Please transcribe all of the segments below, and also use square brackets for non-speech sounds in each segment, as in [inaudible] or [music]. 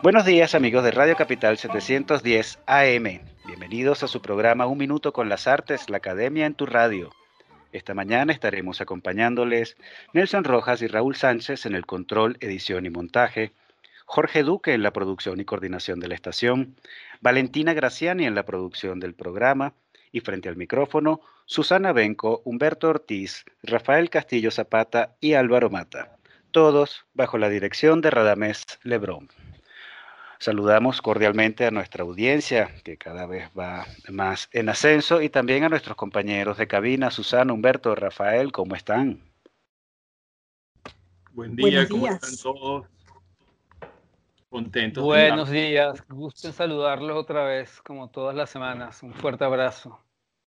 Buenos días amigos de Radio Capital 710 AM. Bienvenidos a su programa Un Minuto con las Artes, la Academia en tu Radio. Esta mañana estaremos acompañándoles Nelson Rojas y Raúl Sánchez en el control, edición y montaje, Jorge Duque en la producción y coordinación de la estación, Valentina Graciani en la producción del programa y frente al micrófono, Susana Benco, Humberto Ortiz, Rafael Castillo Zapata y Álvaro Mata, todos bajo la dirección de Radamés Lebrón. Saludamos cordialmente a nuestra audiencia, que cada vez va más en ascenso, y también a nuestros compañeros de cabina, Susana, Humberto, Rafael, ¿cómo están? Buen día, ¿cómo están todos? Contentos. Buenos días, gusto en saludarlos otra vez, como todas las semanas. Un fuerte abrazo.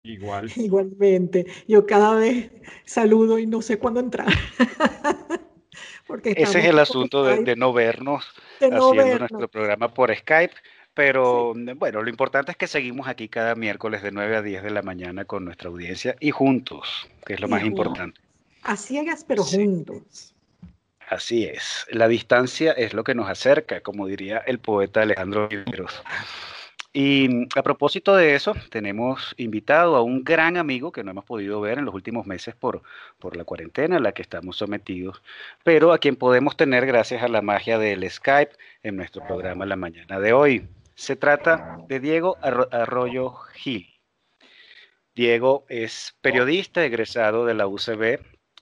Igual. [laughs] Igualmente, yo cada vez saludo y no sé cuándo entrar. [laughs] Porque Ese es el asunto de, no vernos haciendo nuestro programa por Skype. Pero bueno, lo importante es que seguimos aquí cada miércoles de 9 a 10 de la mañana con nuestra audiencia y juntos, que es lo más importante. A ciegas, pero juntos. Así es. La distancia es lo que nos acerca, como diría el poeta Alejandro Riveros. Y a propósito de eso, tenemos invitado a un gran amigo que no hemos podido ver en los últimos meses por, por la cuarentena a la que estamos sometidos, pero a quien podemos tener gracias a la magia del Skype en nuestro programa la mañana de hoy. Se trata de Diego Arroyo Gil. Diego es periodista egresado de la UCB,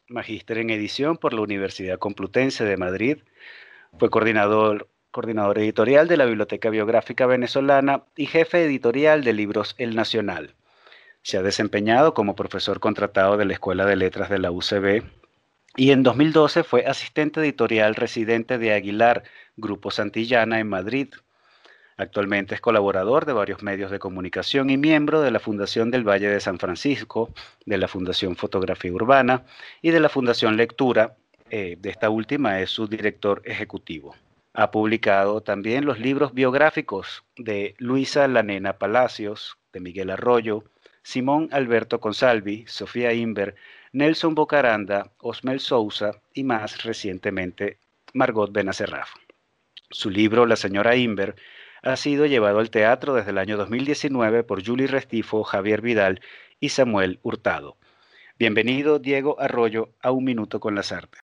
magíster en edición por la Universidad Complutense de Madrid, fue coordinador coordinador editorial de la Biblioteca Biográfica Venezolana y jefe editorial de libros El Nacional. Se ha desempeñado como profesor contratado de la Escuela de Letras de la UCB y en 2012 fue asistente editorial residente de Aguilar, Grupo Santillana en Madrid. Actualmente es colaborador de varios medios de comunicación y miembro de la Fundación del Valle de San Francisco, de la Fundación Fotografía Urbana y de la Fundación Lectura. Eh, de esta última es su director ejecutivo. Ha publicado también los libros biográficos de Luisa Lanena Palacios, de Miguel Arroyo, Simón Alberto Consalvi, Sofía Inver, Nelson Bocaranda, Osmel Sousa y más recientemente Margot Benacerraf. Su libro La señora Inver ha sido llevado al teatro desde el año 2019 por Julie Restifo, Javier Vidal y Samuel Hurtado. Bienvenido, Diego Arroyo, a Un Minuto con las Artes.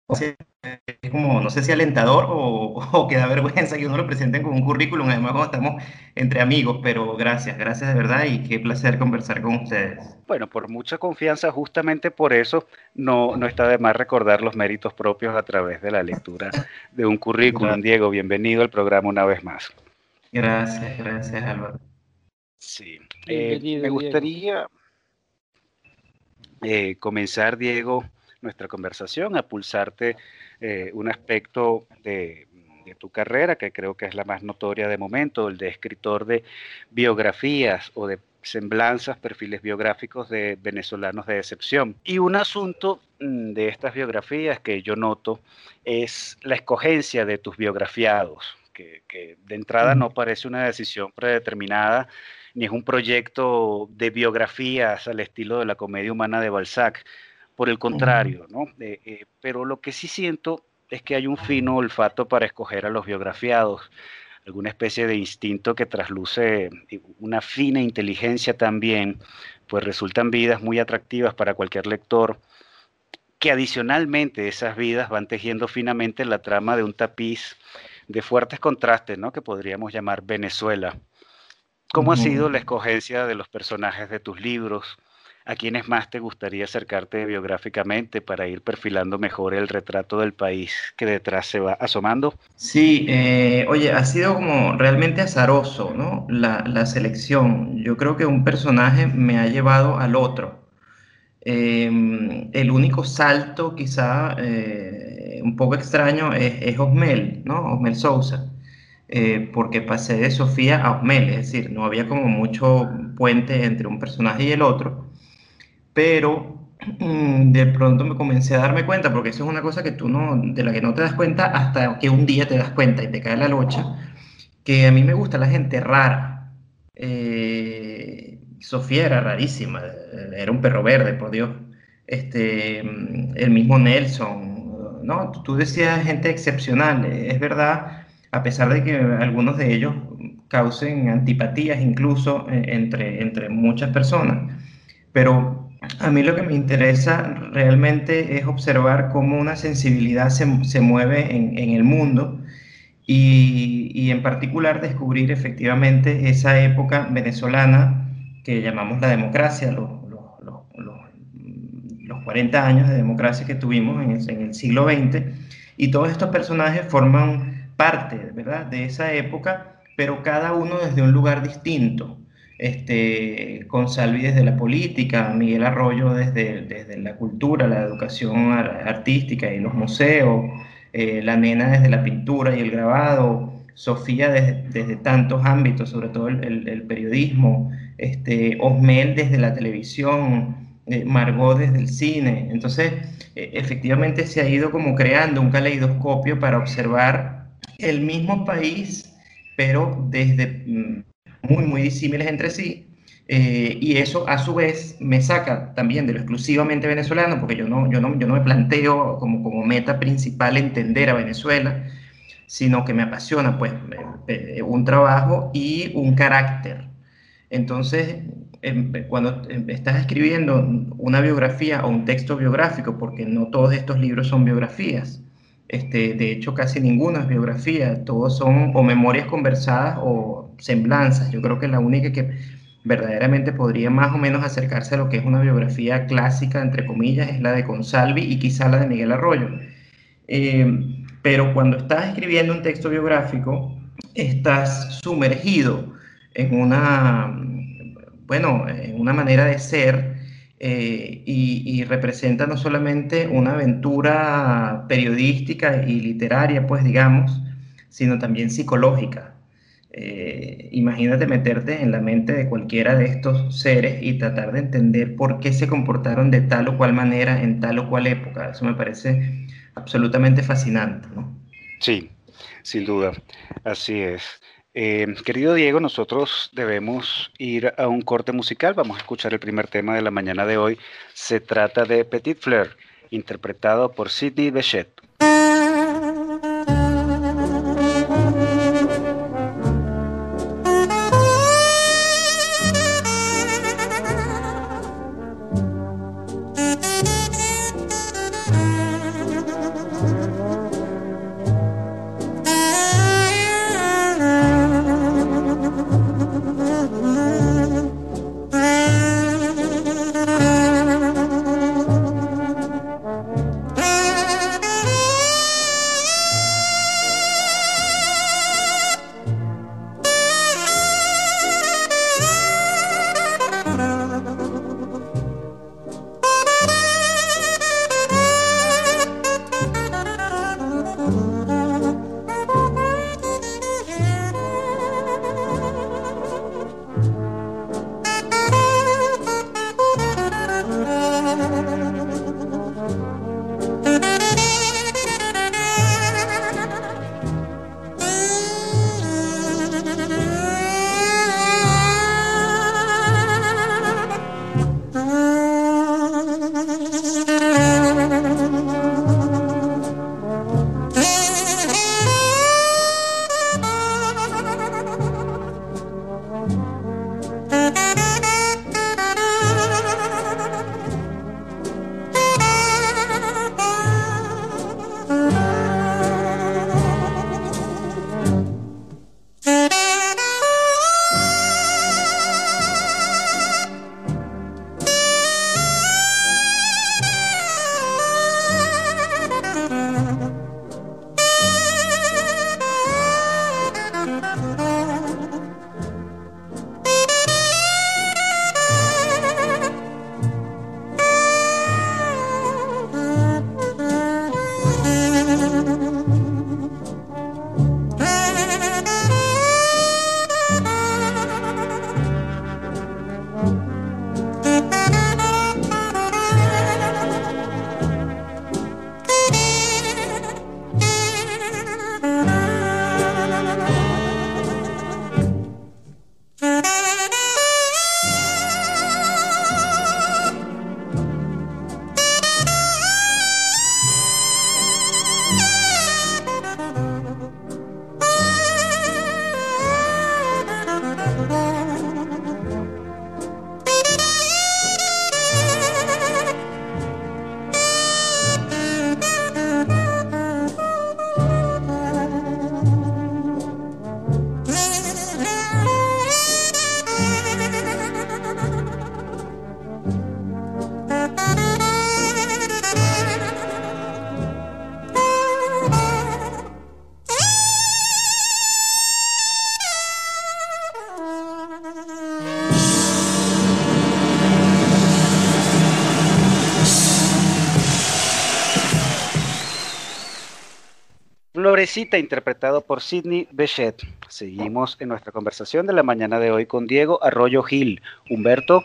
Es como, no sé si alentador o, que da vergüenza que uno lo presenten con un currículum, además cuando estamos entre amigos, pero gracias, gracias de verdad y qué placer conversar con ustedes. Bueno, por mucha confianza, justamente por eso no, no está de más recordar los méritos propios a través de la lectura de un currículum. Diego, bienvenido al programa una vez más. Gracias, gracias Álvaro. Sí, eh, me gustaría... Eh, comenzar, Diego, nuestra conversación, a pulsarte eh, un aspecto de, tu carrera que creo que es la más notoria de momento, el de escritor de biografías o de semblanzas, perfiles biográficos de venezolanos de excepción. Y un asunto mm, de estas biografías que yo noto es la escogencia de tus biografiados, que, que de entrada no parece una decisión predeterminada, ni es un proyecto de biografías al estilo de la comedia humana de Balzac. Por el contrario, ¿no? Eh, eh, pero lo que sí siento es que hay un fino olfato para escoger a los biografiados, alguna especie de instinto que trasluce eh, una fina inteligencia también, pues resultan vidas muy atractivas para cualquier lector, que adicionalmente esas vidas van tejiendo finamente la trama de un tapiz de fuertes contrastes, ¿no? Que podríamos llamar Venezuela. ¿Cómo ha sido la escogencia de los personajes de tus libros? ¿A quiénes más te gustaría acercarte biográficamente para ir perfilando mejor el retrato del país que detrás se va asomando? Sí, eh, oye, ha sido como realmente azaroso, ¿no? La, selección. Yo creo que un personaje me ha llevado al otro. Em, el único salto, quizá eh, un poco extraño, es, es Osmel, ¿no? Osmel Sousa. Eh, porque pasé de Sofía a Osmel, es decir, no había como mucho puente entre un personaje y el otro, pero mm, de pronto me comencé a darme cuenta, porque eso es una cosa que tú no, de la que no te das cuenta hasta que un día te das cuenta y te cae la locha, que a mí me gusta la gente rara. Eh, Sofía era rarísima, era un perro verde, por Dios. Este, el mismo Nelson, ¿no? Tú decías gente excepcional, es verdad, a pesar de que algunos de ellos causen antipatías incluso eh, entre, entre muchas personas. Pero a mí lo que me interesa realmente es observar cómo una sensibilidad se, se mueve en, en, el mundo y, y, en particular descubrir efectivamente esa época venezolana que llamamos la democracia, los, los, los, los 40 años de democracia que tuvimos en el, en el siglo XX. Y todos estos personajes forman parte, ¿verdad?, de esa época, pero cada uno desde un lugar distinto. Este, con Salvi desde la política, Miguel Arroyo desde, desde la cultura, la educación artística y los museos, eh, la nena desde la pintura y el grabado, Sofía desde, tantos ámbitos, sobre todo el, periodismo, este, Osmel desde la televisión, eh, Margot desde el cine. Entonces, eh, efectivamente se ha ido como creando un caleidoscopio para observar el mismo país, pero desde mm, muy, muy disímiles entre sí. Eh, y eso a su vez me saca también de lo exclusivamente venezolano, porque yo no, yo no, yo no me planteo como, como meta principal entender a Venezuela, sino que me apasiona pues un trabajo y un carácter. Entonces, em, cuando em, estás escribiendo una biografía o un texto biográfico, porque no todos estos libros son biografías, este, de hecho casi ninguna es biografía, todos son o memorias conversadas o semblanzas. Yo creo que la única que verdaderamente podría más o menos acercarse a lo que es una biografía clásica, entre comillas, es la de Consalvi y quizá la de Miguel Arroyo. Eh, pero cuando estás escribiendo un texto biográfico, estás sumergido en una, bueno, en una manera de ser eh, y, y, representa no solamente una aventura periodística y literaria, pues digamos, sino también psicológica. Eh, imagínate meterte en la mente de cualquiera de estos seres y tratar de entender por qué se comportaron de tal o cual manera en tal o cual época. Eso me parece absolutamente fascinante, ¿no? Sí, sin duda, así es. Eh, querido Diego, nosotros debemos ir a un corte musical. Vamos a escuchar el primer tema de la mañana de hoy. Se trata de Petit Fleur, interpretado por Sidney Bechet. Florecita, interpretado por Sidney Bechet. Seguimos en nuestra conversación de la mañana de hoy con Diego Arroyo Gil. Humberto.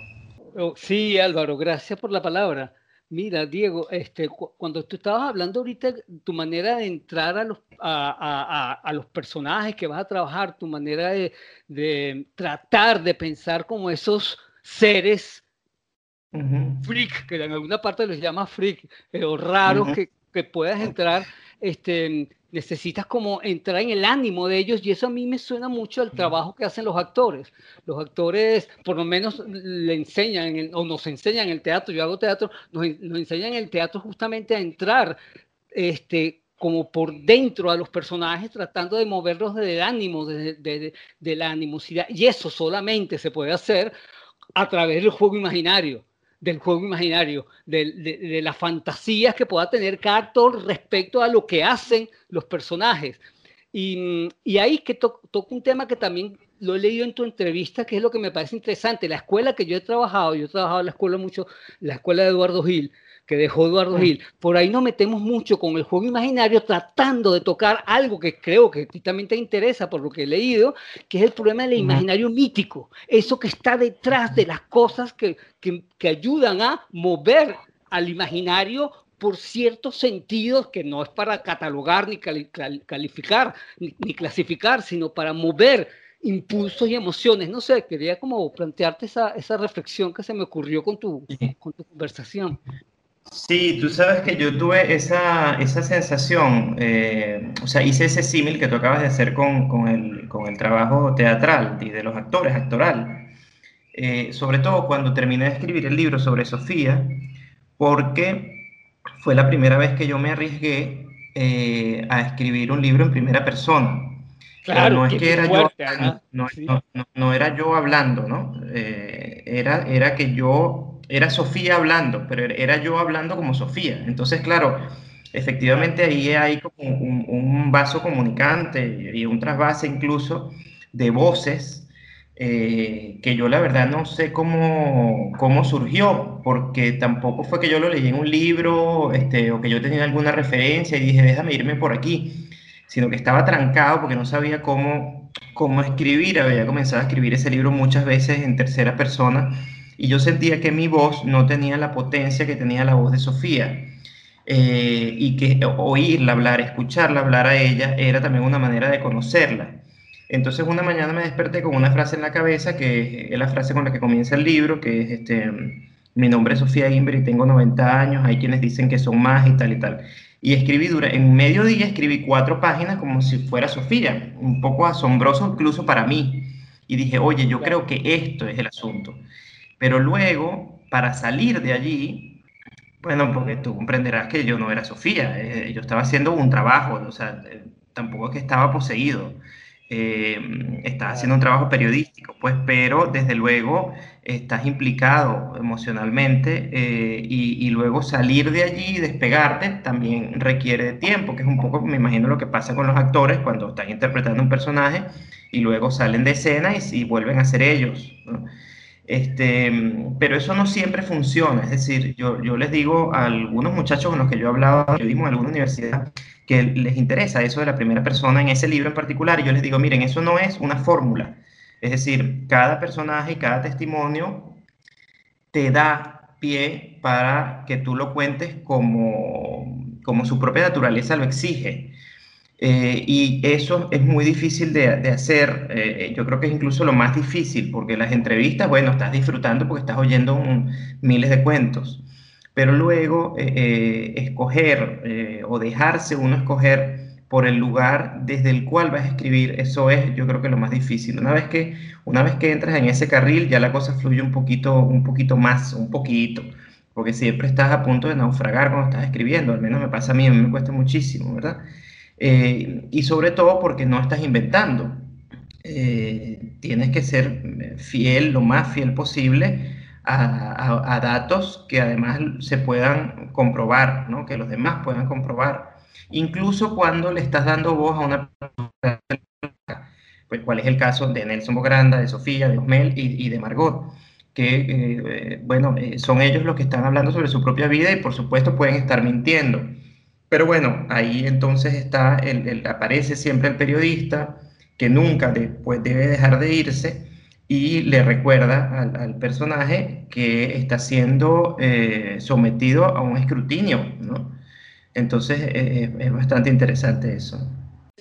Oh, sí, Álvaro, gracias por la palabra. Mira, Diego, este, cuando tú estabas hablando ahorita, tu manera de entrar a los, a, los personajes que vas a trabajar, tu manera de, tratar de pensar como esos seres freak, que en alguna parte los llama freak, eh, o raros que, que puedas entrar, este, necesitas como entrar en el ánimo de ellos y eso a mí me suena mucho al trabajo que hacen los actores. Los actores por lo menos le enseñan o nos enseñan en el teatro, yo hago teatro, nos, enseñan en el teatro justamente a entrar este, como por dentro a los personajes tratando de moverlos del ánimo, de, de, de la animosidad y eso solamente se puede hacer a través del juego imaginario del juego imaginario, de, las fantasías que pueda tener cada actor respecto a lo que hacen los personajes. Y, ahí que toco un tema que también lo he leído en tu entrevista, que es lo que me parece interesante. La escuela que yo he trabajado, yo he trabajado en la escuela mucho, la escuela de Eduardo Gil, que dejó Eduardo Gil. Por ahí nos metemos mucho con el juego imaginario tratando de tocar algo que creo que a ti también te interesa por lo que he leído, que es el problema del imaginario mítico, eso que está detrás de las cosas que, que, ayudan a mover al imaginario por ciertos sentidos que no es para catalogar ni calificar ni, clasificar, sino para mover impulsos y emociones. No sé, quería como plantearte esa, esa reflexión que se me ocurrió con tu, con tu conversación. Sí, tú sabes que yo tuve esa, esa sensación, eh, o sea, hice ese símil que tú acabas de hacer con, con, el, con, el, trabajo teatral y de los actores, actoral, eh, sobre todo cuando terminé de escribir el libro sobre Sofía, porque fue la primera vez que yo me arriesgué eh, a escribir un libro en primera persona. Claro, no es que era yo, no, no, no, era yo hablando, ¿no? era, era que yo era Sofía hablando, pero era yo hablando como Sofía. Entonces, claro, efectivamente ahí hay un, vaso comunicante y un trasvase incluso de voces eh, que yo la verdad no sé cómo, cómo surgió, porque tampoco fue que yo lo leí en un libro este, o que yo tenía alguna referencia y dije, déjame irme por aquí, sino que estaba trancado porque no sabía cómo, cómo escribir. Había comenzado a escribir ese libro muchas veces en tercera persona y yo sentía que mi voz no tenía la potencia que tenía la voz de Sofía. Eh, y que oírla hablar, escucharla hablar a ella era también una manera de conocerla. Entonces una mañana me desperté con una frase en la cabeza, que es la frase con la que comienza el libro, que es este, mi nombre es Sofía Imber y tengo 90 años, hay quienes dicen que son más y tal y tal. Y escribí, dura, en medio día escribí cuatro páginas como si fuera Sofía, un poco asombroso incluso para mí. Y dije, oye, yo creo que esto es el asunto. Pero luego, para salir de allí, bueno, porque tú comprenderás que yo no era Sofía, eh, yo estaba haciendo un trabajo, o sea, eh, tampoco es que estaba poseído, eh, estaba haciendo un trabajo periodístico, pues, pero desde luego estás implicado emocionalmente y, y, luego salir de allí y despegarte también requiere tiempo, que es un poco, me imagino, lo que pasa con los actores cuando están interpretando un personaje y luego salen de escena y, y vuelven a ser ellos. Este, pero eso no siempre funciona. Es decir, yo, yo les digo a algunos muchachos con los que yo he hablado, digo en alguna universidad, que les interesa eso de la primera persona en ese libro en particular, y yo les digo, miren, eso no es una fórmula. Es decir, cada personaje y cada testimonio te da pie para que tú lo cuentes como, como su propia naturaleza lo exige. Eh, y eso es muy difícil de, hacer. Eh, yo creo que es incluso lo más difícil, porque las entrevistas, bueno, estás disfrutando porque estás oyendo miles de cuentos. Pero luego eh, escoger o dejarse uno escoger por el lugar desde el cual vas a escribir, eso es yo creo que lo más difícil. Una vez que, una vez que entras en ese carril, ya la cosa fluye un poquito, un poquito más, un poquito, porque siempre estás a punto de naufragar cuando estás escribiendo, al menos me pasa a mí, a mí me cuesta muchísimo, ¿verdad? Eh, y sobre todo porque no estás inventando. Eh, tienes que ser fiel, lo más fiel posible, a, datos que además se puedan comprobar, ¿no? que los demás puedan comprobar. Incluso cuando le estás dando voz a una persona, pues cuál es el caso de Nelson Bogranda, de Sofía, de Osmel y, de Margot, que, eh, bueno, son ellos los que están hablando sobre su propia vida y por supuesto pueden estar mintiendo Pero bueno, ahí entonces está, aparece siempre el periodista que nunca después debe dejar de irse y le recuerda al, personaje que está siendo eh, sometido a un escrutinio, ¿no? Entonces eh, es bastante interesante eso.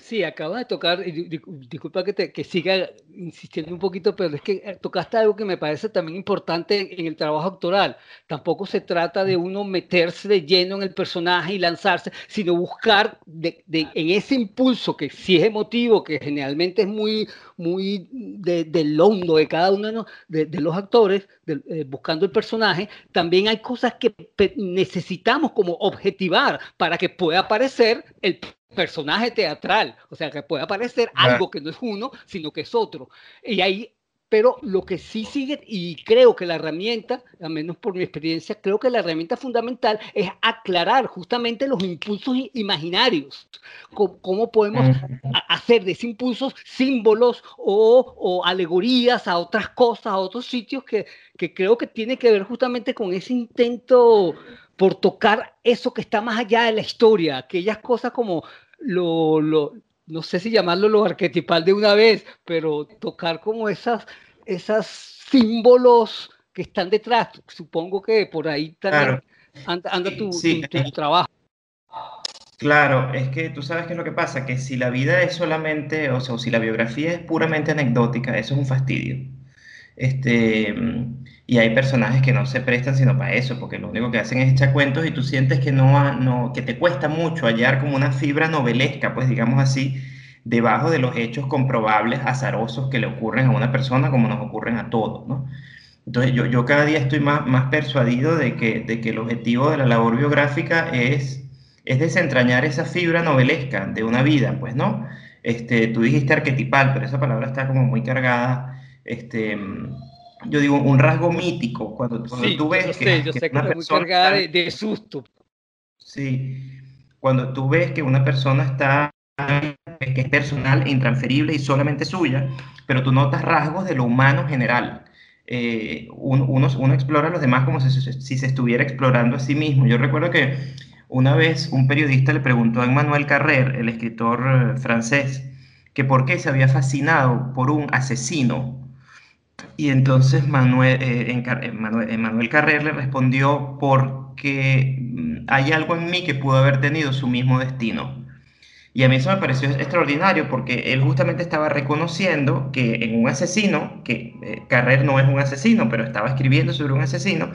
Sí, acabas de tocar, disculpa que, te, que siga insistiendo un poquito, pero es que eh, tocaste algo que me parece también importante en, el trabajo actoral. Tampoco se trata de uno meterse de lleno en el personaje y lanzarse, sino buscar de, en ese impulso que sí es emotivo, que generalmente es muy, muy de, del hondo de cada uno de, los actores, eh, buscando el personaje, también hay cosas que necesitamos como objetivar para que pueda aparecer el personaje teatral, o sea, que puede aparecer algo que no es uno, sino que es otro. Y ahí, pero lo que sí sigue, y creo que la herramienta, al menos por mi experiencia, creo que la herramienta fundamental es aclarar justamente los impulsos imaginarios, cómo, podemos hacer de esos impulsos símbolos o, o, alegorías a otras cosas, a otros sitios que, que creo que tiene que ver justamente con ese intento por tocar eso que está más allá de la historia, aquellas cosas como lo, lo no sé si llamarlo lo arquetipal de una vez, pero tocar como esas, esas símbolos que están detrás. Supongo que por ahí también anda, tu, tu, trabajo. Claro, es que tú sabes qué es lo que pasa, que si la vida es solamente, o sea, o si la biografía es puramente anecdótica, eso es un fastidio. Este, y hay personajes que no se prestan sino para eso, porque lo único que hacen es echar cuentos y tú sientes que, no, no, que te cuesta mucho hallar como una fibra novelesca, pues digamos así, debajo de los hechos comprobables, azarosos que le ocurren a una persona como nos ocurren a todos, ¿no? Entonces yo, yo cada día estoy más, más persuadido de que, de que el objetivo de la labor biográfica es, es desentrañar esa fibra novelesca de una vida, pues, ¿no? Este, tú dijiste arquetipal, pero esa palabra está como muy cargada, este yo digo, un rasgo mítico, cuando, tú ves que, yo sé que, una persona cargada de, susto. Sí, cuando tú ves que una persona está, que es personal e intransferible y solamente suya, pero tú notas rasgos de lo humano general. Eh, uno, uno, explora a los demás como si, si, se estuviera explorando a sí mismo. Yo recuerdo que una vez un periodista le preguntó a Emmanuel Carrer, el escritor eh, francés, que por qué se había fascinado por un asesino y entonces Manuel, eh, eh, Manuel, Carrer le respondió porque mm, hay algo en mí que pudo haber tenido su mismo destino. Y a mí eso me pareció extraordinario porque él justamente estaba reconociendo que en un asesino, que eh, Carrer no es un asesino, pero estaba escribiendo sobre un asesino,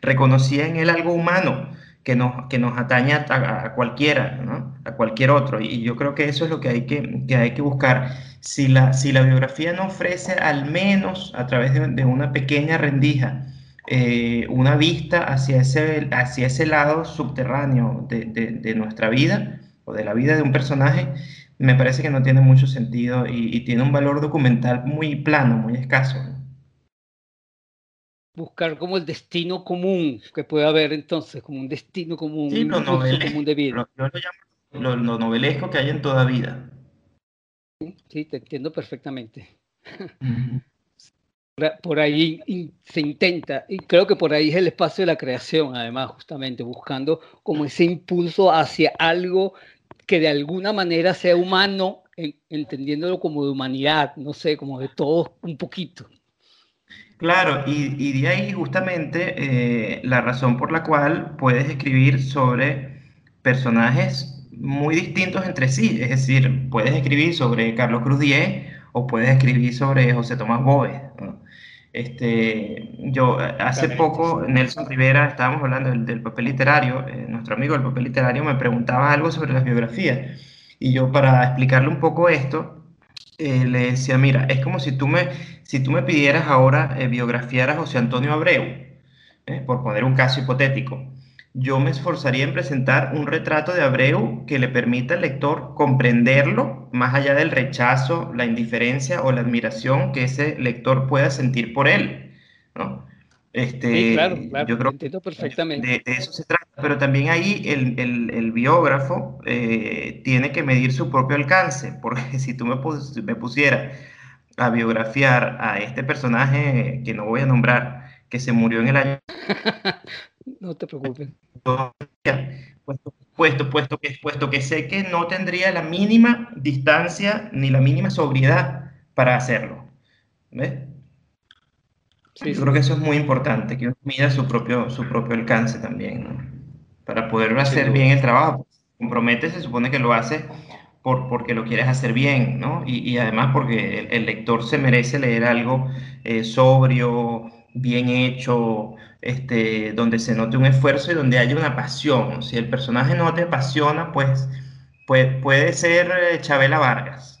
reconocía en él algo humano que nos, que nos atañe a, cualquiera, a cualquier otro. Y yo creo que eso es lo que hay que, que hay que buscar. Si la, si la biografía no ofrece al menos a través de, una pequeña rendija eh, una vista hacia ese, hacia ese lado subterráneo de, de, nuestra vida o de la vida de un personaje, me parece que no tiene mucho sentido y, y tiene un valor documental muy plano, muy escaso buscar como el destino común que puede haber entonces, como un destino común, un lo común de vida. Lo, lo, lo, novelesco que hay en toda vida. Sí, te entiendo perfectamente. Por ahí se intenta, y creo que por ahí es el espacio de la creación, además, justamente, buscando como ese impulso hacia algo que de alguna manera sea humano, entendiéndolo como de humanidad, no sé, como de todos un poquito. Claro, y, de ahí justamente eh, la razón por la cual puedes escribir sobre personajes muy distintos entre sí. Es decir, puedes escribir sobre Carlos Cruz Diez o puedes escribir sobre José Tomás Bóvez. Este, yo hace poco, Nelson Rivera, estábamos hablando del, papel literario, eh, nuestro amigo del papel literario me preguntaba algo sobre las biografías. Y yo para explicarle un poco esto, eh, le decía, mira, es como si tú me, si tú me pidieras ahora eh, biografiar a José Antonio Abreu, eh, por poner un caso hipotético, yo me esforzaría en presentar un retrato de Abreu que le permita al lector comprenderlo más allá del rechazo, la indiferencia o la admiración que ese lector pueda sentir por él. ¿no? Este, claro, claro, yo creo entiendo perfectamente. De, eso se trata, pero también ahí el, el, el biógrafo eh, tiene que medir su propio alcance, porque [laughs] si tú me, me pusieras a biografiar a este personaje que no voy a nombrar, que se murió en el año... [laughs] no te preocupes. Pues puesto, puesto, que, puesto que sé que no tendría la mínima distancia ni la mínima sobriedad para hacerlo. ¿Ves? Yo creo que eso es muy importante, que uno mida su propio, su propio alcance también, ¿no? Para poder hacer bien el trabajo. Compromete, se supone que lo hace por, porque lo quieres hacer bien, ¿no? Y, y además porque el, lector se merece leer algo eh, sobrio, bien hecho, este, donde se note un esfuerzo y donde haya una pasión. Si el personaje no te apasiona, pues puede, puede ser eh, Chabela Vargas,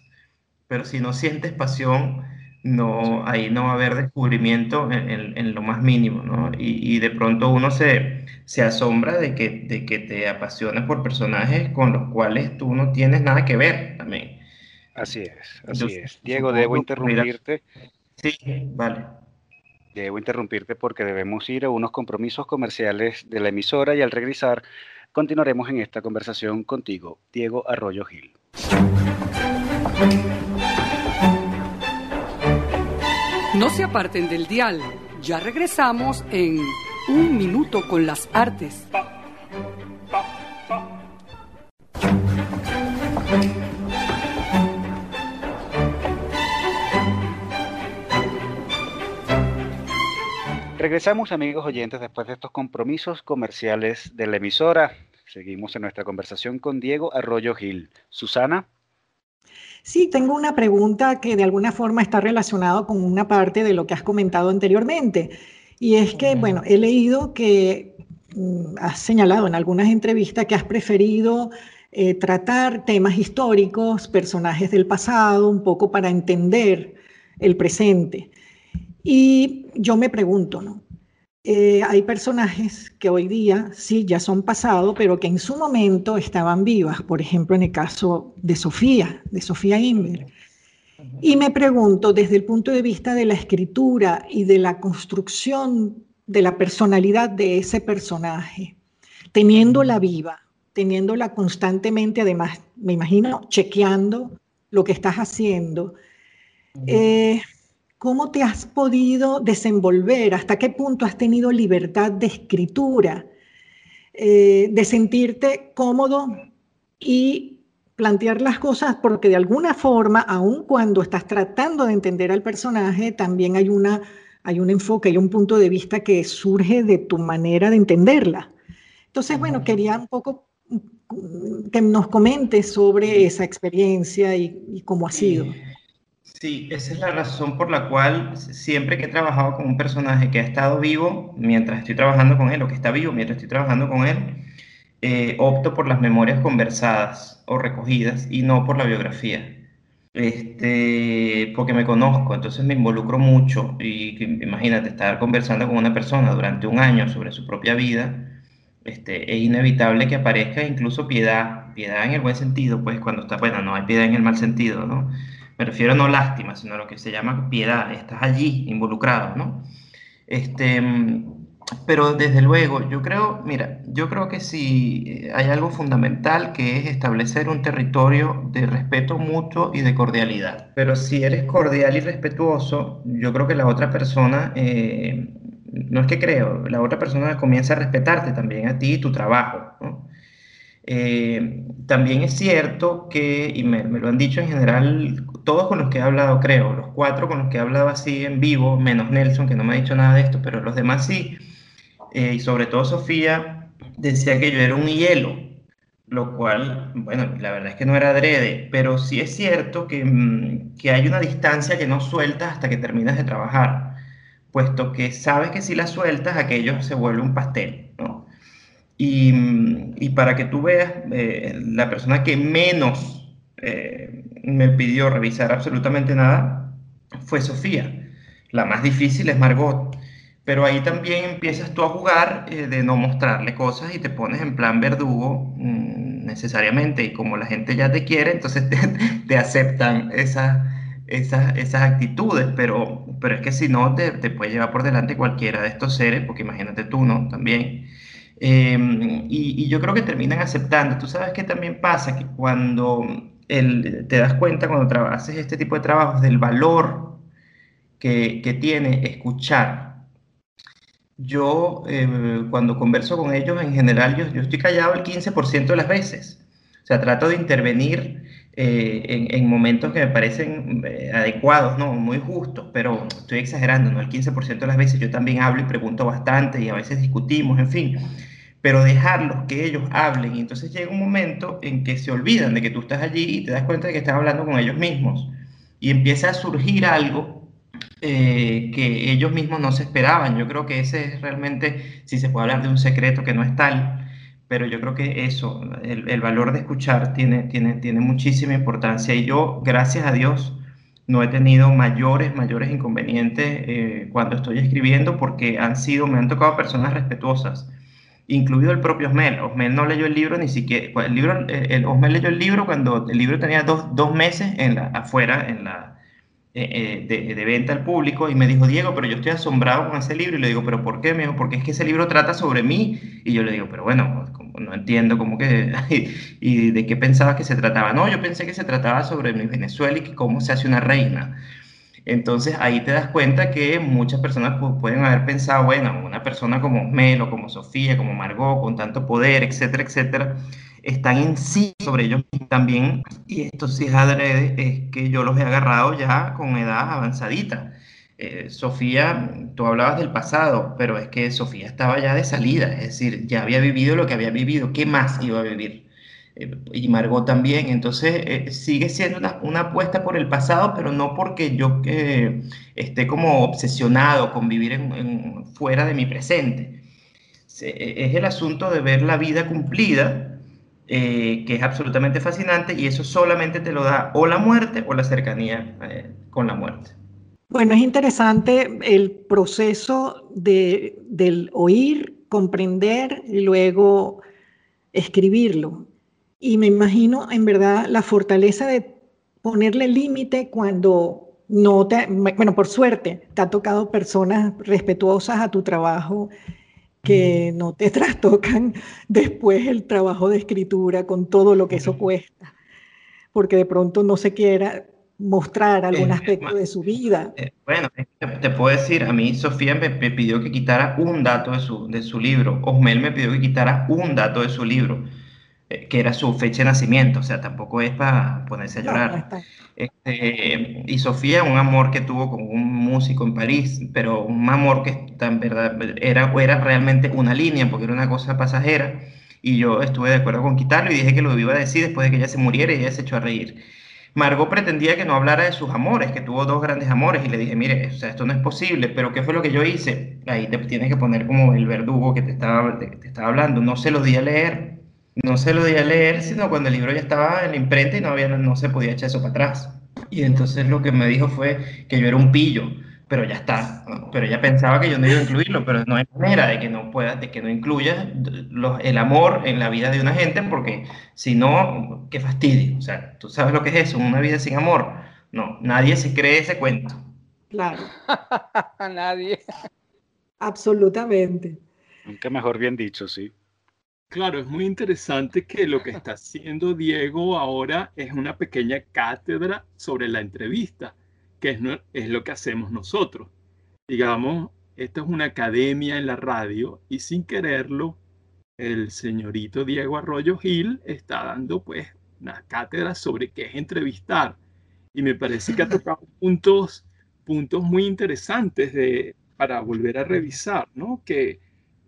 pero si no sientes pasión, no, ahí no va a haber descubrimiento en, lo más mínimo, ¿no? Y, de pronto uno se, se asombra de que, de que te apasiones por personajes con los cuales tú no tienes nada que ver también. Así es, así es. Diego, debo interrumpirte. Sí, vale. Debo interrumpirte porque debemos ir a unos compromisos comerciales de la emisora y al regresar continuaremos en esta conversación contigo, Diego Arroyo Gil. No se aparten del dial. Ya regresamos en Un Minuto con las Artes. Regresamos amigos oyentes después de estos compromisos comerciales de la emisora. Seguimos en nuestra conversación con Diego Arroyo Gil. Susana. Sí, tengo una pregunta que de alguna forma está relacionada con una parte de lo que has comentado anteriormente. Y es que, bueno, he leído que mm, has señalado en algunas entrevistas que has preferido eh, tratar temas históricos, personajes del pasado, un poco para entender el presente. Y yo me pregunto, ¿no? Eh, hay personajes que hoy día sí ya son pasados, pero que en su momento estaban vivas, por ejemplo en el caso de Sofía, de Sofía Inver. Y me pregunto, desde el punto de vista de la escritura y de la construcción de la personalidad de ese personaje, teniéndola viva, teniéndola constantemente, además, me imagino, chequeando lo que estás haciendo, eh, ¿Cómo te has podido desenvolver? ¿Hasta qué punto has tenido libertad de escritura? Eh, de sentirte cómodo y plantear las cosas porque de alguna forma, aun cuando estás tratando de entender al personaje, también hay, una, hay un enfoque, hay un punto de vista que surge de tu manera de entenderla. Entonces, bueno, quería un poco que nos comentes sobre esa experiencia y, y cómo ha sido. Sí, esa es la razón por la cual siempre que he trabajado con un personaje que ha estado vivo mientras estoy trabajando con él, o que está vivo mientras estoy trabajando con él, eh, opto por las memorias conversadas o recogidas y no por la biografía. Este, porque me conozco, entonces me involucro mucho y imagínate estar conversando con una persona durante un año sobre su propia vida, este, es inevitable que aparezca incluso piedad, piedad en el buen sentido, pues cuando está, bueno, no hay piedad en el mal sentido, ¿no? Me refiero no lástima, sino a lo que se llama piedad. Estás allí involucrado, ¿no? Este, pero desde luego, yo creo, mira, yo creo que si hay algo fundamental que es establecer un territorio de respeto mutuo y de cordialidad. Pero si eres cordial y respetuoso, yo creo que la otra persona, eh, no es que creo, la otra persona comienza a respetarte también a ti y tu trabajo. Eh, también es cierto que, y me, lo han dicho en general todos con los que he hablado, creo, los cuatro con los que he hablado así en vivo, menos Nelson, que no me ha dicho nada de esto, pero los demás sí, eh, y sobre todo Sofía, decía que yo era un hielo, lo cual, bueno, la verdad es que no era adrede, pero sí es cierto que, mm, que hay una distancia que no sueltas hasta que terminas de trabajar, puesto que sabes que si la sueltas, aquello se vuelve un pastel, ¿no? Y, para que tú veas, eh, la persona que menos eh, me pidió revisar absolutamente nada fue Sofía. La más difícil es Margot. Pero ahí también empiezas tú a jugar eh, de no mostrarle cosas y te pones en plan verdugo mm, necesariamente. Y como la gente ya te quiere, entonces [laughs] te, aceptan esas, esas, esas, actitudes. Pero, pero es que si no, te, te puede llevar por delante cualquiera de estos seres, porque imagínate tú, ¿no? También. Em, y, yo creo que terminan aceptando. Tú sabes que también pasa que cuando el, te das cuenta, cuando haces este tipo de trabajos, del valor que, que tiene escuchar. yo eh, cuando converso con ellos, en general, yo, yo estoy callado el 15% de las veces. O sea, trato de intervenir eh, en, en, momentos que me parecen eh, adecuados, ¿no? Muy justos, pero estoy exagerando, ¿no? El 15% de las veces yo también hablo y pregunto bastante y a veces discutimos, en fin. Pero dejarlos que ellos hablen y entonces llega un momento en que se olvidan de que tú estás allí y te das cuenta de que están hablando con ellos mismos. Y empieza a surgir algo eh, que ellos mismos no se esperaban. Yo creo que ese es realmente, si se puede hablar de un secreto que no es tal, pero yo creo que eso, el, el, valor de escuchar tiene, tiene, tiene muchísima importancia. Y yo, gracias a Dios, no he tenido mayores, mayores inconvenientes eh, cuando estoy escribiendo porque han sido, me han tocado personas respetuosas, incluido el propio Osmel. Osmel no leyó el libro ni siquiera, el libro, el, Osmel leyó el libro cuando el libro tenía dos, dos meses en la, afuera, en la, eh, de, de, venta al público y me dijo, Diego, pero yo estoy asombrado con ese libro. Y le digo, ¿pero por qué? Me dijo, porque es que ese libro trata sobre mí. Y yo le digo, pero bueno, no entiendo cómo que... [laughs] ¿Y de qué pensabas que se trataba? No, yo pensé que se trataba sobre mi Venezuela y que cómo se hace una reina. Entonces ahí te das cuenta que muchas personas pueden haber pensado, bueno, una persona como Melo, como Sofía, como Margot, con tanto poder, etcétera, etcétera, están en sí sobre ellos también, y esto sí es adrede, es que yo los he agarrado ya con edad avanzadita. Eh, Sofía, tú hablabas del pasado, pero es que Sofía estaba ya de salida, es decir, ya había vivido lo que había vivido, ¿qué más iba a vivir? Eh, y Margot también, entonces eh, sigue siendo una, una, apuesta por el pasado, pero no porque yo esté como obsesionado con vivir en, en, fuera de mi presente. Es el asunto de ver la vida cumplida eh, que es absolutamente fascinante y eso solamente te lo da o la muerte o la cercanía eh, con la muerte. Bueno, es interesante el proceso de, del oír, comprender y luego escribirlo. Y me imagino en verdad la fortaleza de ponerle límite cuando no te, bueno, por suerte, te ha tocado personas respetuosas a tu trabajo que no te [laughs] trastocan después el trabajo de escritura con todo lo que eso cuesta, porque de pronto no se quiera mostrar algún aspecto de su vida. Eh, bueno, te puedo decir, a mí Sofía me, pidió que quitara un dato de su, de su libro, Osmel me pidió que quitara un dato de su libro. Eh, que era su fecha de nacimiento, o sea, tampoco es para ponerse a llorar. este, y Sofía, un amor que tuvo con un músico en París, pero un amor que en verdad era, era realmente una línea, porque era una cosa pasajera, y yo estuve de acuerdo con quitarlo y dije que lo iba a decir después de que ella se muriera y ella se echó a reír. Margot pretendía que no hablara de sus amores, que tuvo dos grandes amores, y le dije, mire, o sea, esto no es posible, pero ¿qué fue lo que yo hice? Ahí te tienes que poner como el verdugo que te estaba, te, te estaba hablando, no se lo di a leer, no se lo di a leer, sino cuando el libro ya estaba en la imprenta y no, había, no se podía echar eso para atrás. Y entonces lo que me dijo fue que yo era un pillo, pero ya está. Pero ella pensaba que yo no iba a incluirlo, pero no hay manera de que no pueda, de que no incluya el amor en la vida de una gente, porque si no, qué fastidio. O sea, tú sabes lo que es eso, una vida sin amor. No, nadie se cree ese cuento. Claro. [laughs] nadie. Absolutamente. Nunca mejor bien dicho, sí. Claro, es muy interesante que lo que está haciendo Diego ahora es una pequeña cátedra sobre la entrevista, que es, es lo que hacemos nosotros. Digamos, esta es una academia en la radio y sin quererlo, el señorito Diego Arroyo Gil está dando pues una cátedra sobre qué es entrevistar. Y me parece que ha [laughs] tocado puntos, puntos muy interesantes de, para volver a revisar, ¿no? Que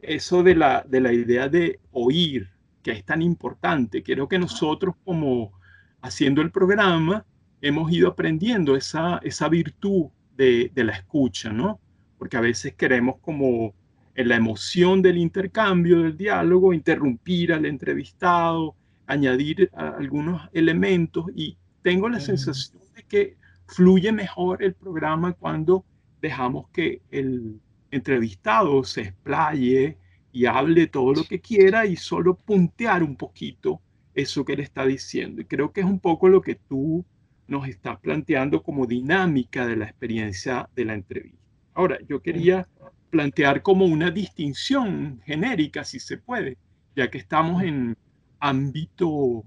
eso de la, de la idea de oír, que es tan importante. Creo que nosotros como haciendo el programa hemos ido aprendiendo esa, esa virtud de, de la escucha, ¿no? Porque a veces queremos como en la emoción del intercambio, del diálogo, interrumpir al entrevistado, añadir algunos elementos y tengo la sensación de que fluye mejor el programa cuando dejamos que el, entrevistado se explaye y hable todo lo que quiera y solo puntear un poquito eso que le está diciendo. Y creo que es un poco lo que tú nos estás planteando como dinámica de la experiencia de la entrevista. Ahora, yo quería plantear como una distinción genérica, si se puede, ya que estamos en ámbito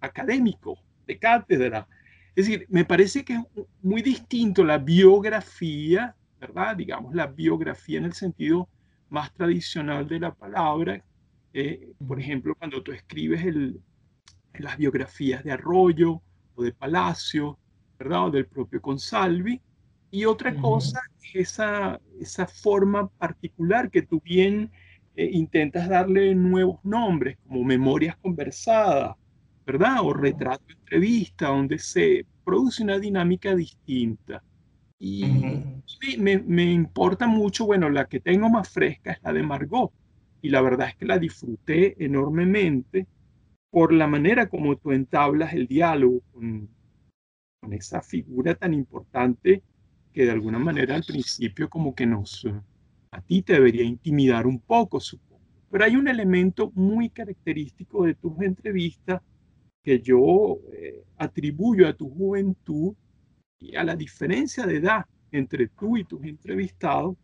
académico, de cátedra. Es decir, me parece que es muy distinto la biografía ¿verdad? Digamos, la biografía en el sentido más tradicional de la palabra, eh, por ejemplo, cuando tú escribes el, las biografías de Arroyo o de Palacio, ¿verdad? O del propio Consalvi. Y otra cosa es esa, esa forma particular que tú bien eh, intentas darle nuevos nombres, como memorias conversadas, ¿verdad? O retrato entrevista, donde se produce una dinámica distinta. Y me, importa mucho, bueno, la que tengo más fresca es la de Margot. Y la verdad es que la disfruté enormemente por la manera como tú entablas el diálogo con, con esa figura tan importante que de alguna manera al principio como que nos, a ti te debería intimidar un poco, supongo. Pero hay un elemento muy característico de tus entrevistas que yo eh, atribuyo a tu juventud y a la diferencia de edad entre tú y tus entrevistados,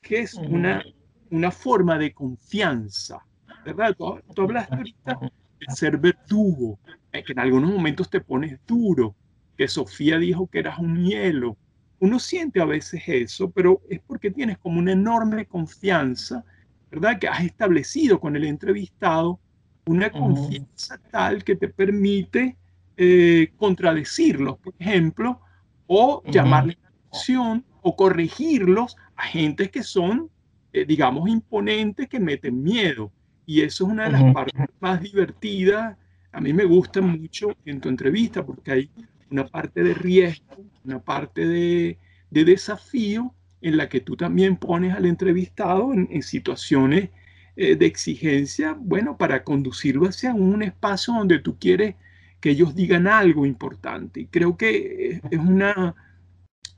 que es una, una forma de confianza, ¿verdad? Tú, hablaste ahorita de ser verdugo, eh, que en algunos momentos te pones duro, que Sofía dijo que eras un hielo. Uno siente a veces eso, pero es porque tienes como una enorme confianza, ¿verdad? Que has establecido con el entrevistado una confianza tal que te permite eh, contradecirlos, por ejemplo, o llamarle la atención o corregirlos a gente que son, eh, digamos, imponentes, que meten miedo. Y eso es una de las partes más divertidas. A mí me gusta mucho en tu entrevista porque hay una parte de riesgo, una parte de, de desafío en la que tú también pones al entrevistado en, situaciones eh, de exigencia, bueno, para conducirlo hacia un espacio donde tú quieres que ellos digan algo importante. Y creo que es una,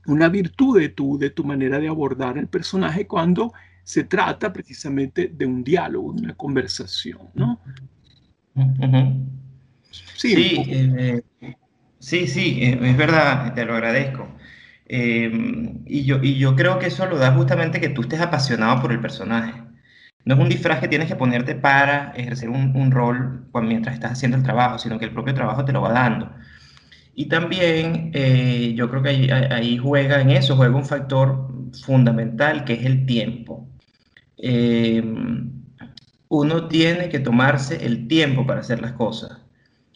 una virtud de tu, de tu manera de abordar el personaje cuando se trata precisamente de un diálogo, de una conversación, ¿no? Sí, sí, eh, sí, sí, eh, es verdad, te lo agradezco. Eh, y, yo, y yo creo que eso lo da justamente que tú estés apasionado por el personaje. No es un disfraz que tienes que ponerte para ejercer un, rol mientras estás haciendo el trabajo, sino que el propio trabajo te lo va dando. Y también eh, yo creo que ahí, juega en eso, juega un factor fundamental que es el tiempo. Em, uno tiene que tomarse el tiempo para hacer las cosas.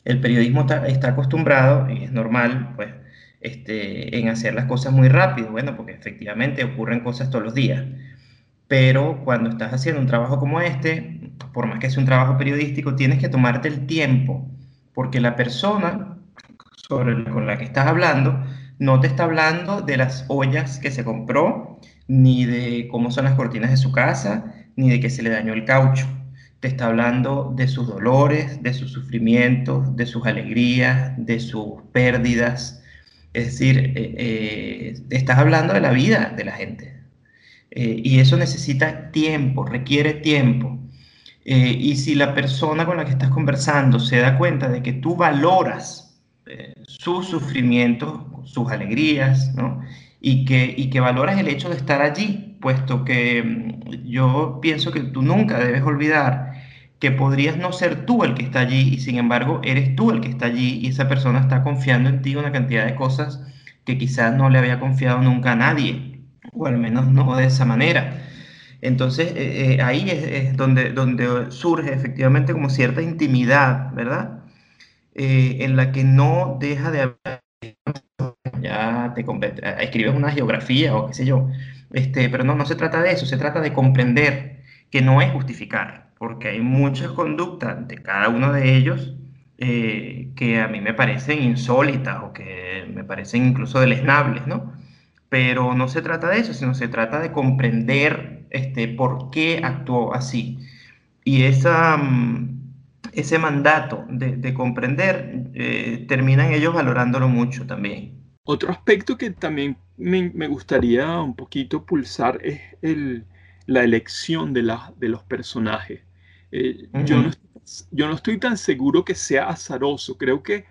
El periodismo está, acostumbrado, y es normal, pues, este, en hacer las cosas muy rápido, bueno, porque efectivamente ocurren cosas todos los días pero cuando estás haciendo un trabajo como este, por más que sea un trabajo periodístico, tienes que tomarte el tiempo, porque la persona con la que estás hablando no te está hablando de las ollas que se compró, ni de cómo son las cortinas de su casa, ni de que se le dañó el caucho. Te está hablando de sus dolores, de sus sufrimientos, de sus alegrías, de sus pérdidas. Es decir, eh, eh, estás hablando de la vida de la gente, eh, y eso necesita tiempo, requiere tiempo. Eh, y si la persona con la que estás conversando se da cuenta de que tú valoras eh, sus sufrimientos, sus alegrías, ¿no? y, que, y que valoras el hecho de estar allí, puesto que mm, yo pienso que tú nunca debes olvidar que podrías no ser tú el que está allí y sin embargo eres tú el que está allí y esa persona está confiando en ti una cantidad de cosas que quizás no le había confiado nunca a nadie o al menos no de esa manera. Entonces, eh, eh, ahí es, donde, donde surge efectivamente como cierta intimidad, ¿verdad? Eh, en la que no deja de haber, ya te escribes una geografía o qué sé yo, este, pero no, no se trata de eso, se trata de comprender que no es justificar, porque hay muchas conductas de cada uno de ellos que a mí me parecen insólitas o que me parecen incluso deleznables, ¿no? Pero no se trata de eso, sino se trata de comprender este, por qué actuó así. Y esa, mm, ese mandato de, comprender eh, terminan ellos valorándolo mucho también. Otro aspecto que también me, gustaría un poquito pulsar es el, la elección de, la, de los personajes. Eh, yo, no, yo no estoy tan seguro que sea azaroso, creo que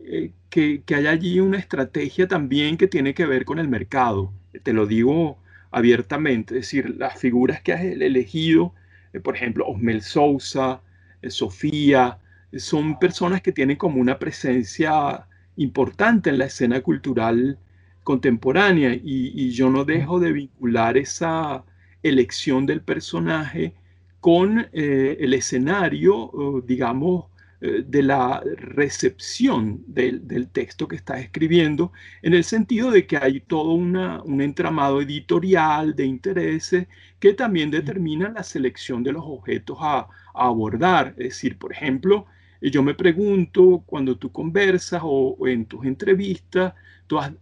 eh, que, que hay allí una estrategia también que tiene que ver con el mercado. Te lo digo abiertamente, es decir, las figuras que has elegido, eh, por ejemplo, Osmel Sousa, eh, Sofía, son personas que tienen como una presencia importante en la escena cultural contemporánea y, yo no dejo de vincular esa, elección del personaje con el escenario, digamos, de la recepción del, texto que estás escribiendo, en el sentido de que hay todo un entramado editorial de intereses que también determina la selección de los objetos a, abordar. Es decir, por ejemplo, yo me pregunto cuando tú conversas o, en tus entrevistas, tú has,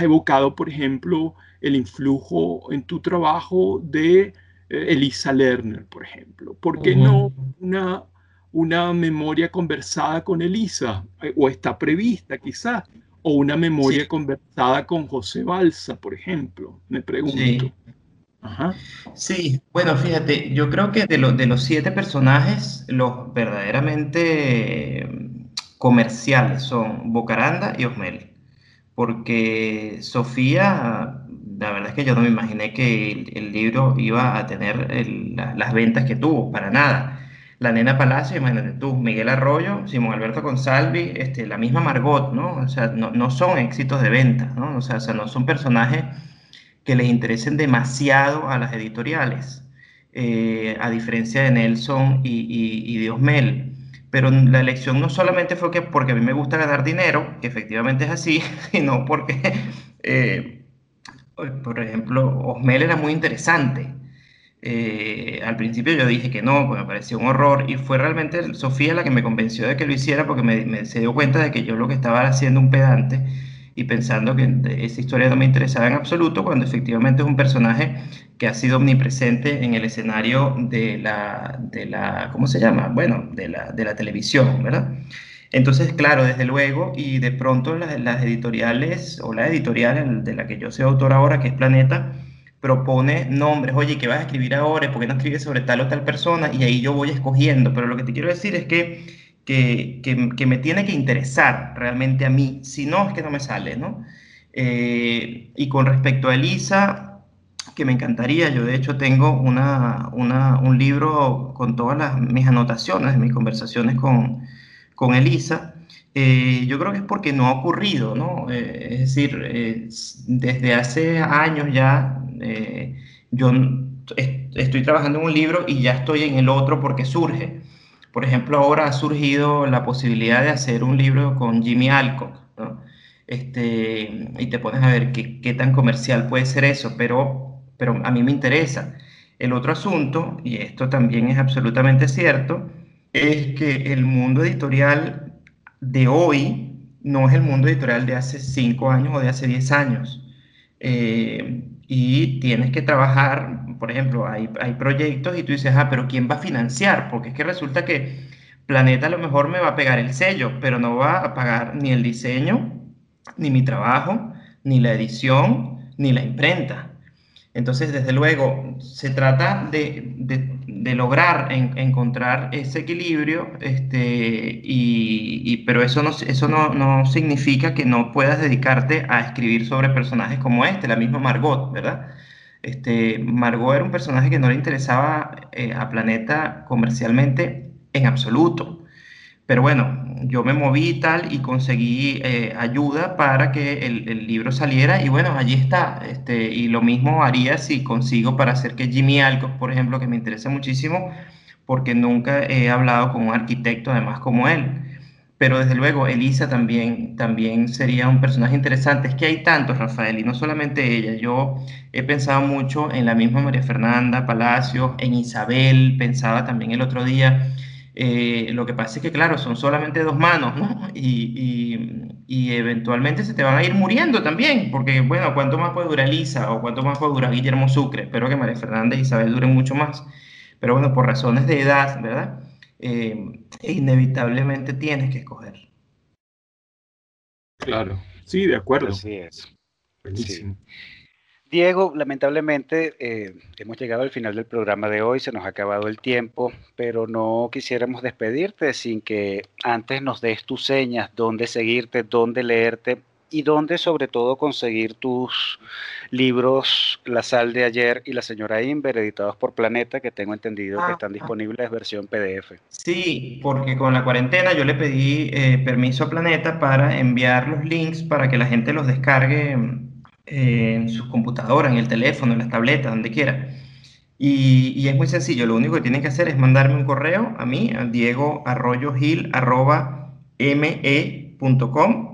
evocado, por ejemplo, el influjo en tu trabajo de eh, Elisa Lerner, por ejemplo. ¿Por qué no una una memoria conversada con Elisa, eh, o está prevista quizás, o una memoria conversada con José Balsa, por ejemplo, me pregunto. Sí. sí. bueno, fíjate, yo creo que de, de los siete personajes, los verdaderamente mm, comerciales son Bocaranda y Osmel, porque Sofía, la verdad es que yo no me imaginé que el, libro iba a tener las ventas que tuvo, para nada la Nena Palacio, imagínate tú, Miguel Arroyo, Simón Alberto Consalvi, este, la misma Margot, ¿no? O sea, no, son éxitos de venta, ¿no? O sea, no son personajes que les interesen demasiado a las editoriales, eh, a diferencia de Nelson y, y, y Diosmel. Pero la elección no solamente fue que porque a mí me gusta ganar dinero, que efectivamente es así, [laughs] sino porque, eh, por ejemplo, Osmel era muy interesante. Eh, al principio yo dije que no, pues me pareció un horror y fue realmente Sofía la que me convenció de que lo hiciera porque me, se dio cuenta de que yo lo que estaba haciendo un pedante y pensando que esa historia no me interesaba en absoluto cuando efectivamente es un personaje que ha sido omnipresente en el escenario de la, de la ¿cómo se llama? Bueno, de la, de la televisión, ¿verdad? Entonces, claro, desde luego, y de pronto las, las editoriales, o la editorial de la que yo soy autor ahora, que es Planeta, propone nombres, oye, ¿qué vas a escribir ahora? ¿Por qué no escribes sobre tal o tal persona? Y ahí yo voy escogiendo, pero lo que te quiero decir es que, que, que, me tiene que interesar realmente a mí, si no es que no me sale, ¿no? Eh, y con respecto a Elisa, que me encantaría, yo de hecho tengo una, una, un libro con todas las, mis anotaciones, mis conversaciones con, con Elisa, eh, yo creo que es porque no ha ocurrido, ¿no? Eh, es decir, desde hace años ya eh, yo estoy trabajando en un libro y ya estoy en el otro porque surge. Por ejemplo, ahora ha surgido la posibilidad de hacer un libro con Jimmy Alcock, Este, y te pones a ver qué, qué, tan comercial puede ser eso, pero, pero a mí me interesa. El otro asunto, y esto también es absolutamente cierto, es que el mundo editorial de hoy no es el mundo editorial de hace 5 años o de hace 10 años. Eh, y tienes que trabajar, por ejemplo, hay, hay proyectos y tú dices, ah, pero ¿quién va a financiar? Porque es que resulta que Planeta a lo mejor me va a pegar el sello, pero no va a pagar ni el diseño, ni mi trabajo, ni la edición, ni la imprenta. Entonces, desde luego, se trata de, de, lograr encontrar ese equilibrio, este, y, pero eso, no, eso no, no, significa que no puedas dedicarte a escribir sobre personajes como este, la misma Margot, ¿verdad? Este, Margot era un personaje que no le interesaba eh, a Planeta comercialmente en absoluto. Pero bueno, yo me moví y tal y conseguí eh, ayuda para que el, libro saliera y bueno, allí está. Este, y lo mismo haría si consigo para hacer que Jimmy Alcock, por ejemplo, que me interesa muchísimo, porque nunca he hablado con un arquitecto además como él. Pero desde luego, Elisa también, también sería un personaje interesante. Es que hay tantos, Rafael, y no solamente ella. Yo he pensado mucho en la misma María Fernanda Palacios, en Isabel, pensaba también el otro día eh, lo que pasa es que, claro, son solamente dos manos, ¿no? [laughs] Y, y, eventualmente se te van a ir muriendo también, porque, bueno, ¿cuánto más puede durar Lisa o cuánto más puede durar Guillermo Sucre? Espero que María Fernanda y Isabel duren mucho más. Pero bueno, por razones de edad, ¿verdad? Eh, inevitablemente tienes que escoger. Claro, sí, de acuerdo. Así es. Buenísimo. Diego, lamentablemente eh, hemos llegado al final del programa de hoy, se nos ha acabado el tiempo, pero no quisiéramos despedirte sin que antes nos des tus señas, dónde seguirte, dónde leerte y dónde sobre todo conseguir tus libros La sal de ayer y La señora Inver, editados por Planeta, que tengo entendido que están disponibles en versión PDF. Sí, porque con la cuarentena yo le pedí eh, permiso a Planeta para enviar los links para que la gente los descargue en su computadora, en el teléfono, en las tabletas, donde quiera. Y, es muy sencillo, lo único que tienen que hacer es mandarme un correo a mí, a diegoarroyogil.me.com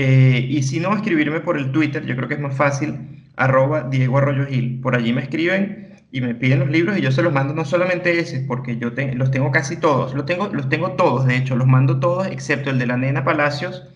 eh, y si no, escribirme por el Twitter, yo creo que es más fácil, arroba Diego Arroyo Gil. Por allí me escriben y me piden los libros y yo se los mando no solamente ese, porque yo los tengo casi todos, los tengo, los tengo todos, de hecho, los mando todos, excepto el de la Nena Palacios,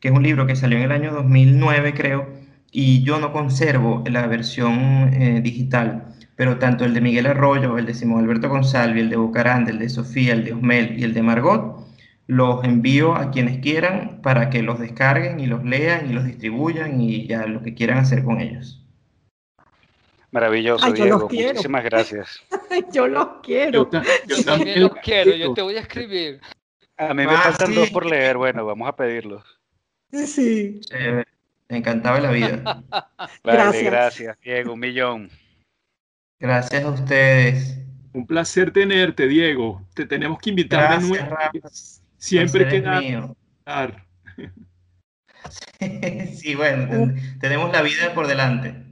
que es un libro que salió en el año 2009, creo, y yo no conservo la versión eh, digital pero tanto el de Miguel Arroyo, el de Simón Alberto González, el de Bucarán, el de Sofía, el de Osmel y el de Margot, los envío a quienes quieran para que los descarguen y los lean y los distribuyan y ya lo que quieran hacer con ellos. Maravilloso, Diego. Muchísimas gracias. [laughs] yo los quiero. Yo, también los quiero. Yo te voy a escribir. A mí me ah, faltan dos por leer. Bueno, vamos a pedirlos. Sí. encantado de la vida. [laughs] gracias. gracias, Diego. Un millón. Gracias a ustedes. Un placer tenerte, Diego. Te tenemos que invitar de nuevo. Siempre que [laughs] Sí, bueno, tenemos la vida por delante.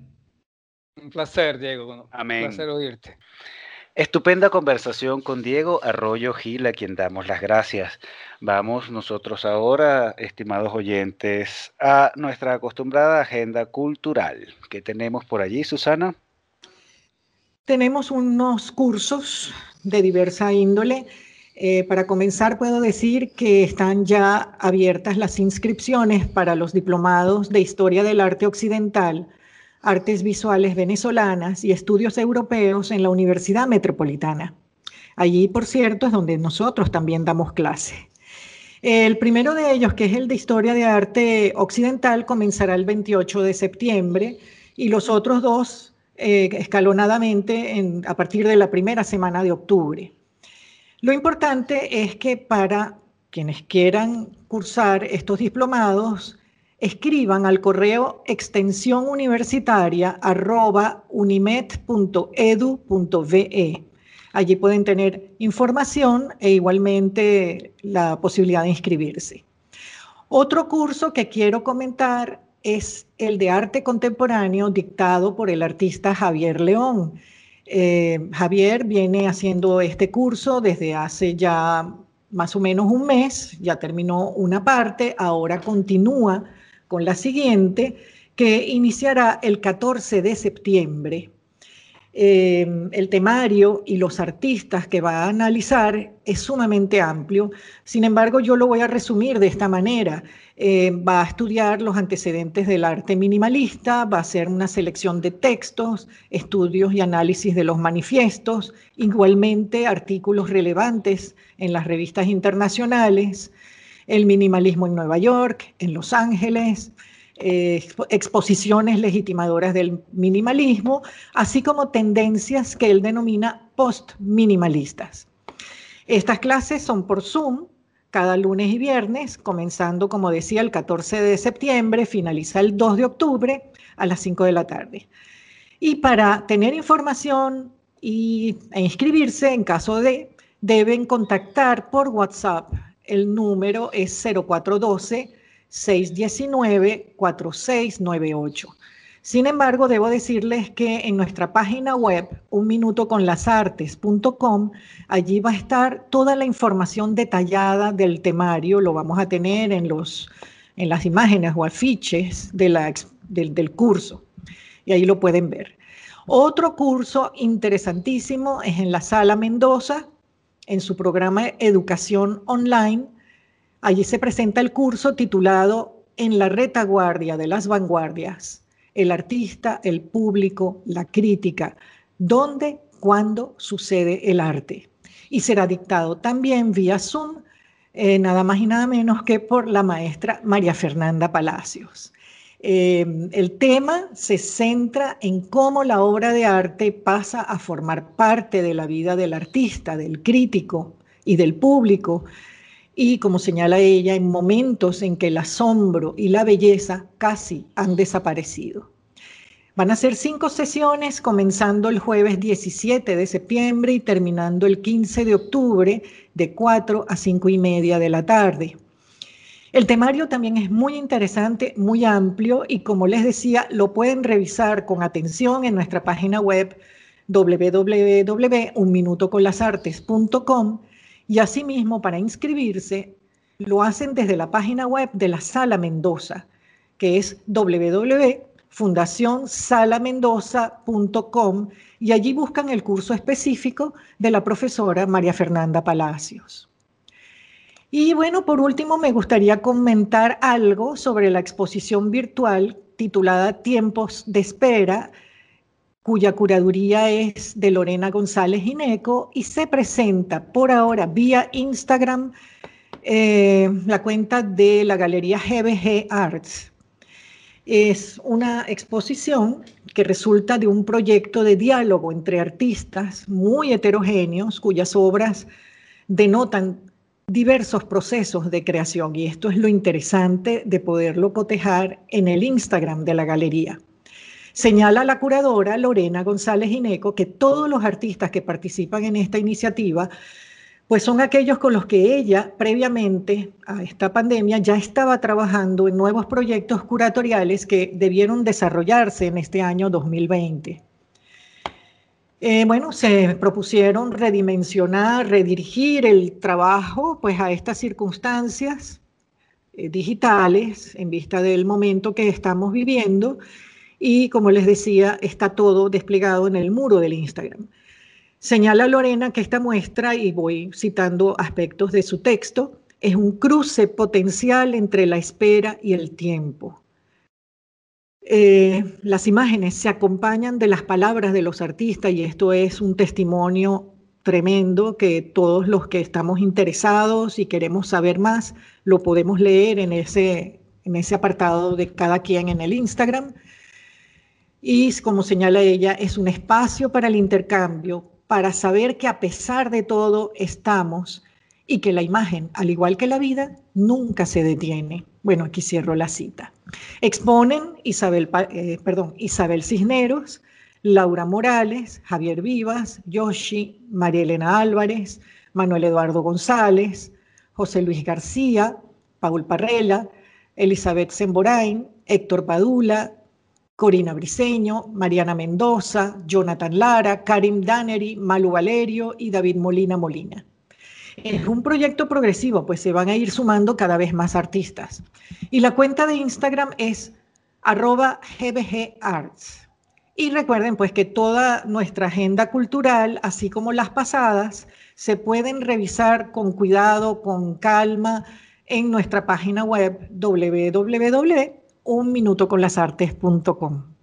Un placer, Diego. Amén. Un placer oírte. Estupenda conversación con Diego Arroyo Gil, a quien damos las gracias. Vamos nosotros ahora, estimados oyentes, a nuestra acostumbrada agenda cultural. ¿Qué tenemos por allí, Susana? Tenemos unos cursos de diversa índole. Eh, para comenzar, puedo decir que están ya abiertas las inscripciones para los diplomados de Historia del Arte Occidental, Artes Visuales Venezolanas y Estudios Europeos en la Universidad Metropolitana. Allí, por cierto, es donde nosotros también damos clase. El primero de ellos, que es el de Historia de Arte Occidental, comenzará el 28 de septiembre y los otros dos eh, escalonadamente a partir de la primera semana de octubre. Lo importante es que para quienes quieran cursar estos diplomados, escriban al correo extensión. Allí pueden tener información e igualmente la posibilidad de inscribirse. Otro curso que quiero comentar es el de arte contemporáneo dictado por el artista Javier León. Eh, Javier viene haciendo este curso desde hace ya más o menos un mes, ya terminó una parte, ahora continúa con la siguiente, que iniciará el 14 de septiembre. Eh, el temario y los artistas que va a analizar es sumamente amplio, sin embargo yo lo voy a resumir de esta manera. Eh, va a estudiar los antecedentes del arte minimalista, va a hacer una selección de textos, estudios y análisis de los manifiestos, igualmente artículos relevantes en las revistas internacionales, el minimalismo en Nueva York, en Los Ángeles, eh, exposiciones legitimadoras del minimalismo, así como tendencias que él denomina post-minimalistas. Estas clases son por Zoom cada lunes y viernes, comenzando, como decía, el 14 de septiembre, finaliza el 2 de octubre a las 5 de la tarde. Y para tener información y, e inscribirse, en caso de, deben contactar por WhatsApp. El número es 0412-619-4698. Sin embargo, debo decirles que en nuestra página web, unminutoconlasartes.com, allí va a estar toda la información detallada del temario, lo vamos a tener en, los, en las imágenes o afiches de del, del curso, y ahí lo pueden ver. Otro curso interesantísimo es en la Sala Mendoza, en su programa Educación Online. Allí se presenta el curso titulado En la retaguardia de las vanguardias el artista, el público, la crítica, dónde, cuándo sucede el arte. Y será dictado también vía Zoom, eh, nada más y nada menos que por la maestra María Fernanda Palacios. Eh, el tema se centra en cómo la obra de arte pasa a formar parte de la vida del artista, del crítico y del público, y como señala ella, en momentos en que el asombro y la belleza casi han desaparecido. Van a ser cinco sesiones, comenzando el jueves 17 de septiembre y terminando el 15 de octubre, de 4 a 5 y media de la tarde. El temario también es muy interesante, muy amplio y como les decía, lo pueden revisar con atención en nuestra página web www.unminutoconlasartes.com y asimismo para inscribirse lo hacen desde la página web de la Sala Mendoza, que es www.fundacionsalamendoza.com y allí buscan el curso específico de la profesora María Fernanda Palacios. Y bueno, por último, me gustaría comentar algo sobre la exposición virtual titulada Tiempos de Espera, cuya curaduría es de Lorena González Gineco y se presenta por ahora vía Instagram eh, la cuenta de la Galería GBG Arts. Es una exposición que resulta de un proyecto de diálogo entre artistas muy heterogéneos cuyas obras denotan diversos procesos de creación y esto es lo interesante de poderlo cotejar en el Instagram de la galería. Señala la curadora Lorena González Gineco que todos los artistas que participan en esta iniciativa pues son aquellos con los que ella previamente a esta pandemia ya estaba trabajando en nuevos proyectos curatoriales que debieron desarrollarse en este año 2020. Eh, bueno, se propusieron redimensionar, redirigir el trabajo pues a estas circunstancias eh, digitales en vista del momento que estamos viviendo y como les decía, está todo desplegado en el muro del Instagram. Señala Lorena que esta muestra, y voy citando aspectos de su texto, es un cruce potencial entre la espera y el tiempo. Eh, las imágenes se acompañan de las palabras de los artistas y esto es un testimonio tremendo que todos los que estamos interesados y queremos saber más lo podemos leer en ese, en ese apartado de cada quien en el Instagram. Y como señala ella, es un espacio para el intercambio, para saber que a pesar de todo estamos y que la imagen, al igual que la vida, nunca se detiene. Bueno, aquí cierro la cita. Exponen Isabel, eh, perdón, Isabel Cisneros, Laura Morales, Javier Vivas, Yoshi, María Elena Álvarez, Manuel Eduardo González, José Luis García, Paul Parrela, Elizabeth Semborain, Héctor Padula, Corina Briceño, Mariana Mendoza, Jonathan Lara, Karim Dannery, Malu Valerio y David Molina Molina. Es un proyecto progresivo, pues se van a ir sumando cada vez más artistas. Y la cuenta de Instagram es arroba gbgarts. Y recuerden pues que toda nuestra agenda cultural, así como las pasadas, se pueden revisar con cuidado, con calma, en nuestra página web www unminutoconlasartes.com.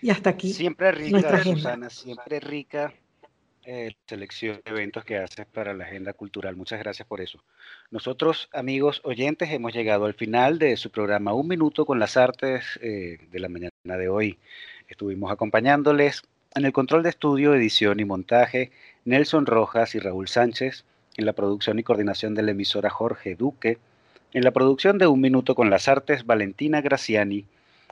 Y hasta aquí. Siempre rica, Susana, siempre rica eh, selección de eventos que haces para la agenda cultural. Muchas gracias por eso. Nosotros, amigos oyentes, hemos llegado al final de su programa Un Minuto con las Artes eh, de la mañana de hoy. Estuvimos acompañándoles en el control de estudio, edición y montaje, Nelson Rojas y Raúl Sánchez, en la producción y coordinación de la emisora Jorge Duque, en la producción de Un Minuto con las Artes, Valentina Graciani,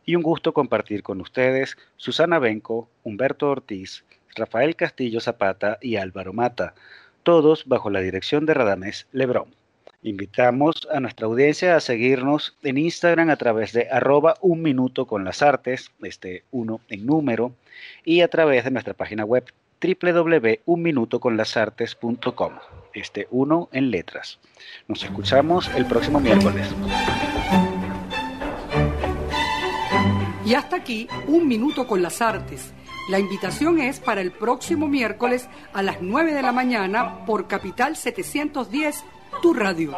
y un gusto compartir con ustedes Susana Benco, Humberto Ortiz, Rafael Castillo Zapata y Álvaro Mata, todos bajo la dirección de Radamés Lebrón. Invitamos a nuestra audiencia a seguirnos en Instagram a través de arroba un minuto con las artes, este uno en número, y a través de nuestra página web www.unminutoconlasartes.com, este uno en letras. Nos escuchamos el próximo miércoles. Y hasta aquí, un minuto con las artes. La invitación es para el próximo miércoles a las 9 de la mañana por Capital 710, tu radio.